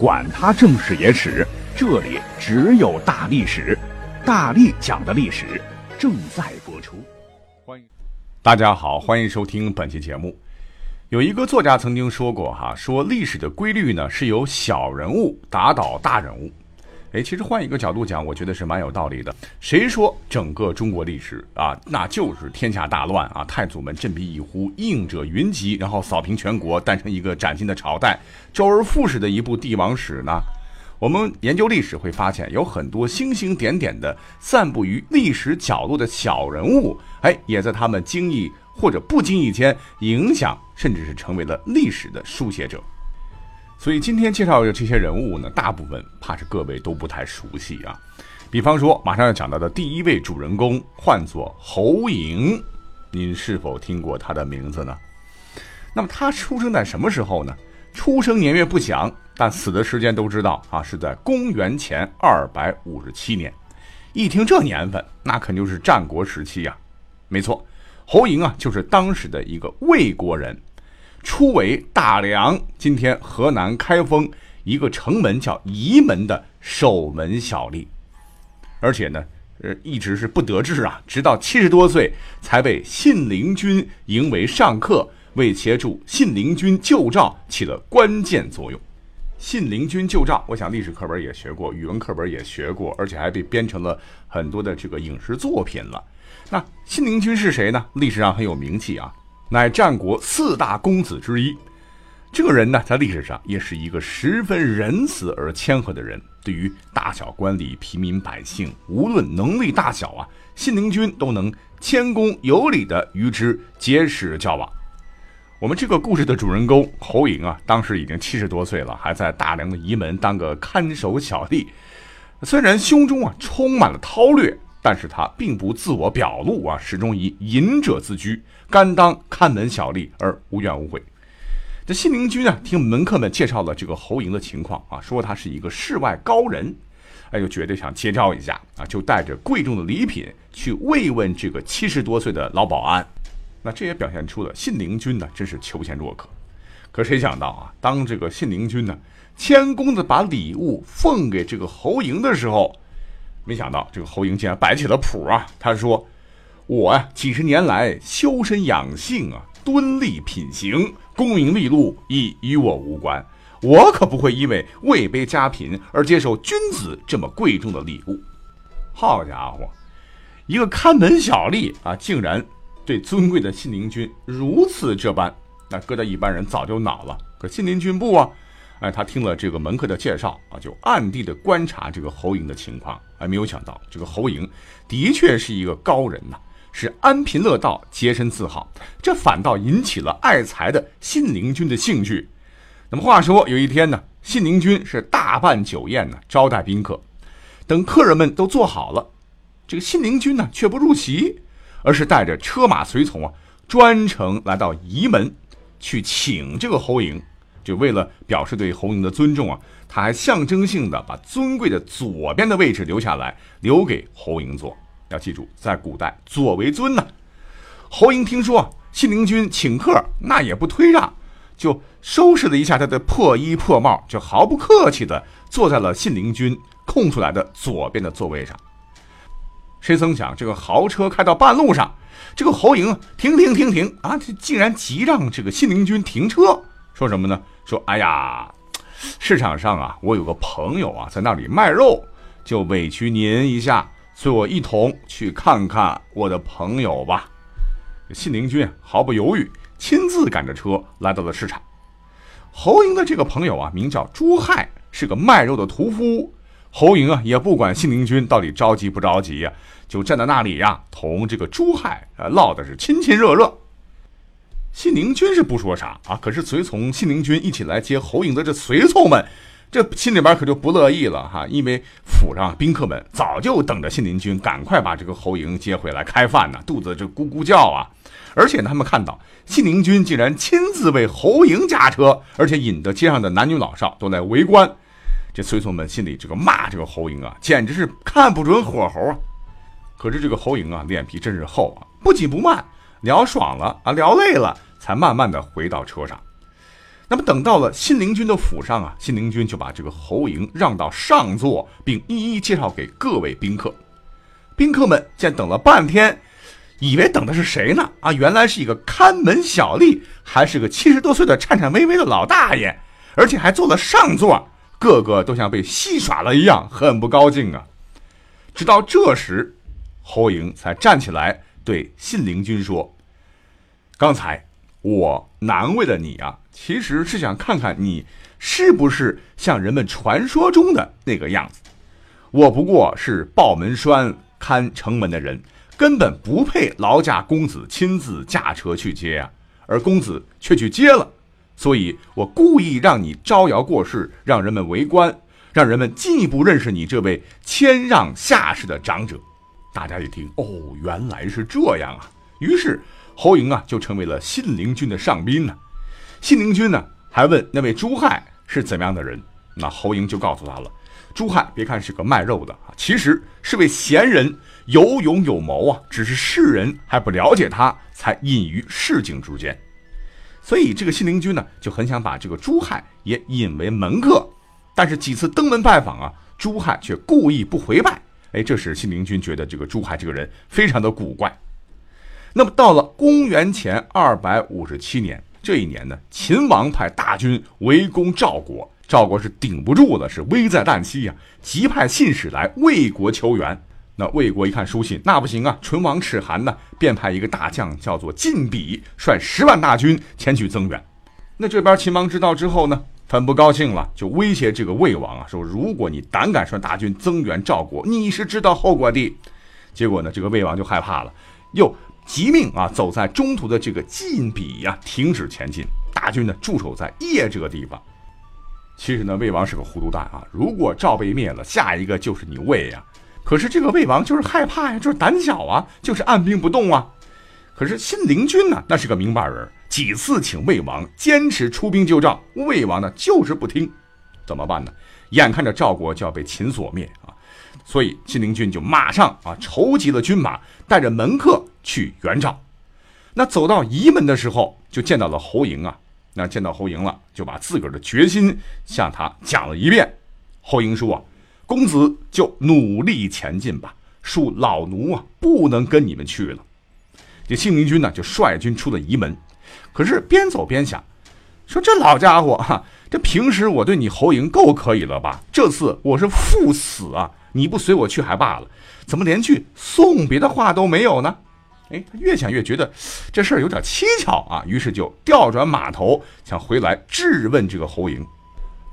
管他正史野史。这里只有大历史，大力讲的历史正在播出。欢迎大家好，欢迎收听本期节目。有一个作家曾经说过，哈，说历史的规律呢是由小人物打倒大人物。哎，其实换一个角度讲，我觉得是蛮有道理的。谁说整个中国历史啊，那就是天下大乱啊，太祖们振臂一呼，应者云集，然后扫平全国，诞生一个崭新的朝代，周而复始的一部帝王史呢？我们研究历史会发现，有很多星星点点的散布于历史角落的小人物，哎，也在他们经意或者不经意间影响，甚至是成为了历史的书写者。所以今天介绍的这些人物呢，大部分怕是各位都不太熟悉啊。比方说，马上要讲到的第一位主人公，唤作侯嬴，您是否听过他的名字呢？那么他出生在什么时候呢？出生年月不详。但死的时间都知道啊，是在公元前二百五十七年。一听这年份，那肯定是战国时期呀。没错，侯嬴啊，就是当时的一个魏国人，初为大梁（今天河南开封）一个城门叫沂门的守门小吏，而且呢，呃，一直是不得志啊，直到七十多岁才被信陵君迎为上客，为协助信陵君救赵起了关键作用。信陵君救赵，我想历史课本也学过，语文课本也学过，而且还被编成了很多的这个影视作品了。那信陵君是谁呢？历史上很有名气啊，乃战国四大公子之一。这个人呢，在历史上也是一个十分仁慈而谦和的人，对于大小官吏、平民百姓，无论能力大小啊，信陵君都能谦恭有礼的与之结识交往。我们这个故事的主人公侯嬴啊，当时已经七十多岁了，还在大梁的沂门当个看守小吏。虽然胸中啊充满了韬略，但是他并不自我表露啊，始终以隐者自居，甘当看门小吏而无怨无悔。这信陵君呢，听门客们介绍了这个侯嬴的情况啊，说他是一个世外高人，哎，就觉得想结交一下啊，就带着贵重的礼品去慰问这个七十多岁的老保安。那这也表现出了信陵君呢，真是求贤若渴。可谁想到啊，当这个信陵君呢，谦恭的把礼物奉给这个侯嬴的时候，没想到这个侯嬴竟然摆起了谱啊！他说：“我呀，几十年来修身养性啊，敦立品行，功名利禄已与我无关。我可不会因为位卑家贫而接受君子这么贵重的礼物。”好家伙，一个看门小吏啊，竟然！对尊贵的信陵君如此这般，那搁在一般人早就恼了。可信陵君不啊，哎，他听了这个门客的介绍啊，就暗地的观察这个侯嬴的情况。哎，没有想到这个侯嬴的确是一个高人呐，是安贫乐道、洁身自好，这反倒引起了爱财的信陵君的兴趣。那么话说，有一天呢，信陵君是大办酒宴呢，招待宾客，等客人们都坐好了，这个信陵君呢却不入席。而是带着车马随从啊，专程来到沂门，去请这个侯嬴。就为了表示对侯嬴的尊重啊，他还象征性的把尊贵的左边的位置留下来，留给侯嬴坐。要记住，在古代左为尊呢。侯嬴听说信陵君请客，那也不推让，就收拾了一下他的破衣破帽，就毫不客气的坐在了信陵君空出来的左边的座位上。谁曾想，这个豪车开到半路上，这个侯嬴停停停停啊，竟然急让这个信陵君停车，说什么呢？说哎呀，市场上啊，我有个朋友啊，在那里卖肉，就委屈您一下，随我一同去看看我的朋友吧。信陵君毫不犹豫，亲自赶着车来到了市场。侯嬴的这个朋友啊，名叫朱亥，是个卖肉的屠夫。侯嬴啊，也不管信陵君到底着急不着急呀，就站在那里呀，同这个朱亥啊唠的是亲亲热热。信陵君是不说啥啊，可是随从信陵君一起来接侯嬴的这随从们，这心里边可就不乐意了哈，因为府上宾客们早就等着信陵君赶快把这个侯嬴接回来开饭呢，肚子就咕咕叫啊。而且他们看到信陵君竟然亲自为侯嬴驾车，而且引得街上的男女老少都来围观，这随从们心里这个骂这个侯嬴啊，简直是看不准火候啊。可是这个侯赢啊，脸皮真是厚啊，不紧不慢，聊爽了啊，聊累了，才慢慢的回到车上。那么等到了信陵君的府上啊，信陵君就把这个侯嬴让到上座，并一一介绍给各位宾客。宾客们见等了半天，以为等的是谁呢？啊，原来是一个看门小吏，还是个七十多岁的颤颤巍巍的老大爷，而且还坐了上座，个个都像被戏耍了一样，很不高兴啊。直到这时，侯嬴才站起来对信陵君说：“刚才。”我难为了你啊，其实是想看看你是不是像人们传说中的那个样子。我不过是报门栓看城门的人，根本不配劳驾公子亲自驾车去接啊，而公子却去接了，所以我故意让你招摇过市，让人们围观，让人们进一步认识你这位谦让下士的长者。大家一听，哦，原来是这样啊，于是。侯嬴啊，就成为了信陵君的上宾呢。信陵君呢，还问那位朱亥是怎么样的人。那侯嬴就告诉他了：朱亥别看是个卖肉的啊，其实是位贤人，有勇有谋啊。只是世人还不了解他，才隐于市井之间。所以这个信陵君呢，就很想把这个朱亥也引为门客。但是几次登门拜访啊，朱亥却故意不回拜。哎，这使信陵君觉得这个朱亥这个人非常的古怪。那么到了公元前二百五十七年这一年呢，秦王派大军围攻赵国，赵国是顶不住了，是危在旦夕呀，急派信使来魏国求援。那魏国一看书信，那不行啊，唇亡齿寒呢，便派一个大将叫做晋鄙，率十万大军前去增援。那这边秦王知道之后呢，很不高兴了，就威胁这个魏王啊，说如果你胆敢率大军增援赵国，你是知道后果的。结果呢，这个魏王就害怕了，又。急命啊，走在中途的这个晋鄙呀，停止前进，大军呢驻守在邺这个地方。其实呢，魏王是个糊涂蛋啊，如果赵被灭了，下一个就是你魏呀。可是这个魏王就是害怕呀，就是胆小啊，就是按兵不动啊。可是信陵君呢，那是个明白人，几次请魏王坚持出兵救赵，魏王呢就是不听，怎么办呢？眼看着赵国就要被秦所灭啊。所以信陵君就马上啊筹集了军马，带着门客去援赵。那走到仪门的时候，就见到了侯嬴啊。那见到侯嬴了，就把自个儿的决心向他讲了一遍。侯嬴说啊：“公子就努力前进吧，恕老奴啊不能跟你们去了。”这信陵君呢就率军出了仪门，可是边走边想，说这老家伙哈，这平时我对你侯嬴够可以了吧？这次我是赴死啊！你不随我去还罢了，怎么连句送别的话都没有呢？哎，他越想越觉得这事儿有点蹊跷啊，于是就调转马头想回来质问这个侯嬴。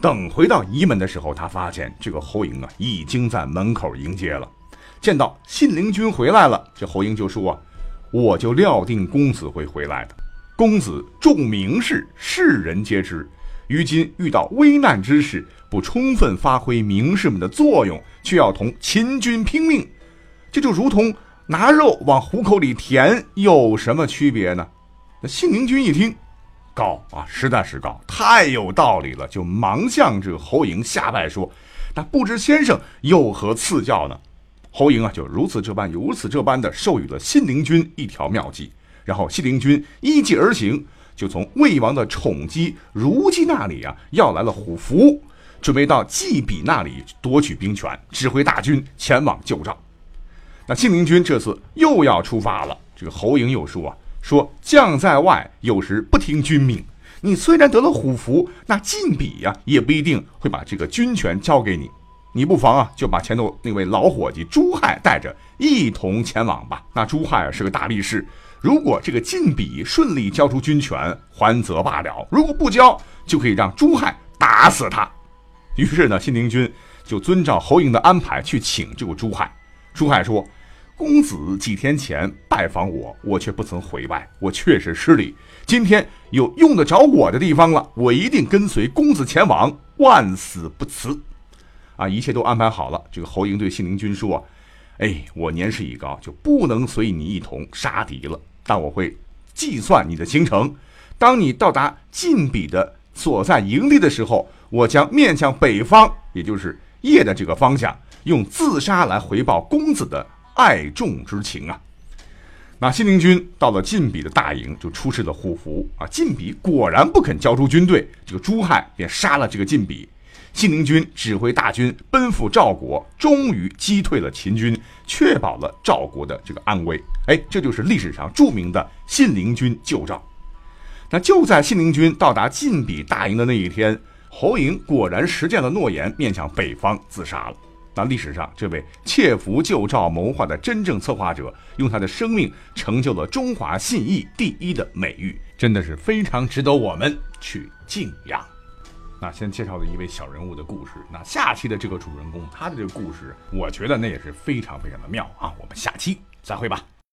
等回到仪门的时候，他发现这个侯嬴啊已经在门口迎接了。见到信陵君回来了，这侯嬴就说：“啊，我就料定公子会回来的。公子重名士，世人皆知。于今遇到危难之时。”不充分发挥名士们的作用，却要同秦军拼命，这就如同拿肉往虎口里填，有什么区别呢？那信陵君一听，高啊，实在是高，太有道理了，就忙向这侯嬴下拜说：“那不知先生有何赐教呢？”侯嬴啊，就如此这般，如此这般的授予了信陵君一条妙计，然后信陵君依计而行，就从魏王的宠姬如姬那里啊要来了虎符。准备到季比那里夺取兵权，指挥大军前往救赵。那信陵君这次又要出发了。这个侯嬴又说啊：“说将在外，有时不听君命。你虽然得了虎符，那晋鄙呀，也不一定会把这个军权交给你。你不妨啊，就把前头那位老伙计朱亥带着一同前往吧。那朱亥啊是个大力士，如果这个晋鄙顺利交出军权，还则罢了；如果不交，就可以让朱亥打死他。”于是呢，信陵君就遵照侯嬴的安排去请这个朱亥。朱亥说：“公子几天前拜访我，我却不曾回拜，我确实失礼。今天有用得着我的地方了，我一定跟随公子前往，万死不辞。啊，一切都安排好了。这个侯嬴对信陵君说：“哎，我年事已高，就不能随你一同杀敌了。但我会计算你的行程。当你到达晋鄙的所在营地的时候，我将面向北方，也就是邺的这个方向，用自杀来回报公子的爱重之情啊。”那信陵君到了晋鄙的大营，就出示了虎符啊。晋鄙果然不肯交出军队，这个朱亥便杀了这个晋鄙。信陵君指挥大军奔赴赵国，终于击退了秦军，确保了赵国的这个安危。哎，这就是历史上著名的信陵君救赵。那就在信陵君到达晋鄙大营的那一天，侯嬴果然实践了诺言，面向北方自杀了。那历史上这位窃符救赵谋划的真正策划者，用他的生命成就了中华信义第一的美誉，真的是非常值得我们去敬仰。那先介绍了一位小人物的故事，那下期的这个主人公，他的这个故事，我觉得那也是非常非常的妙啊！我们下期再会吧。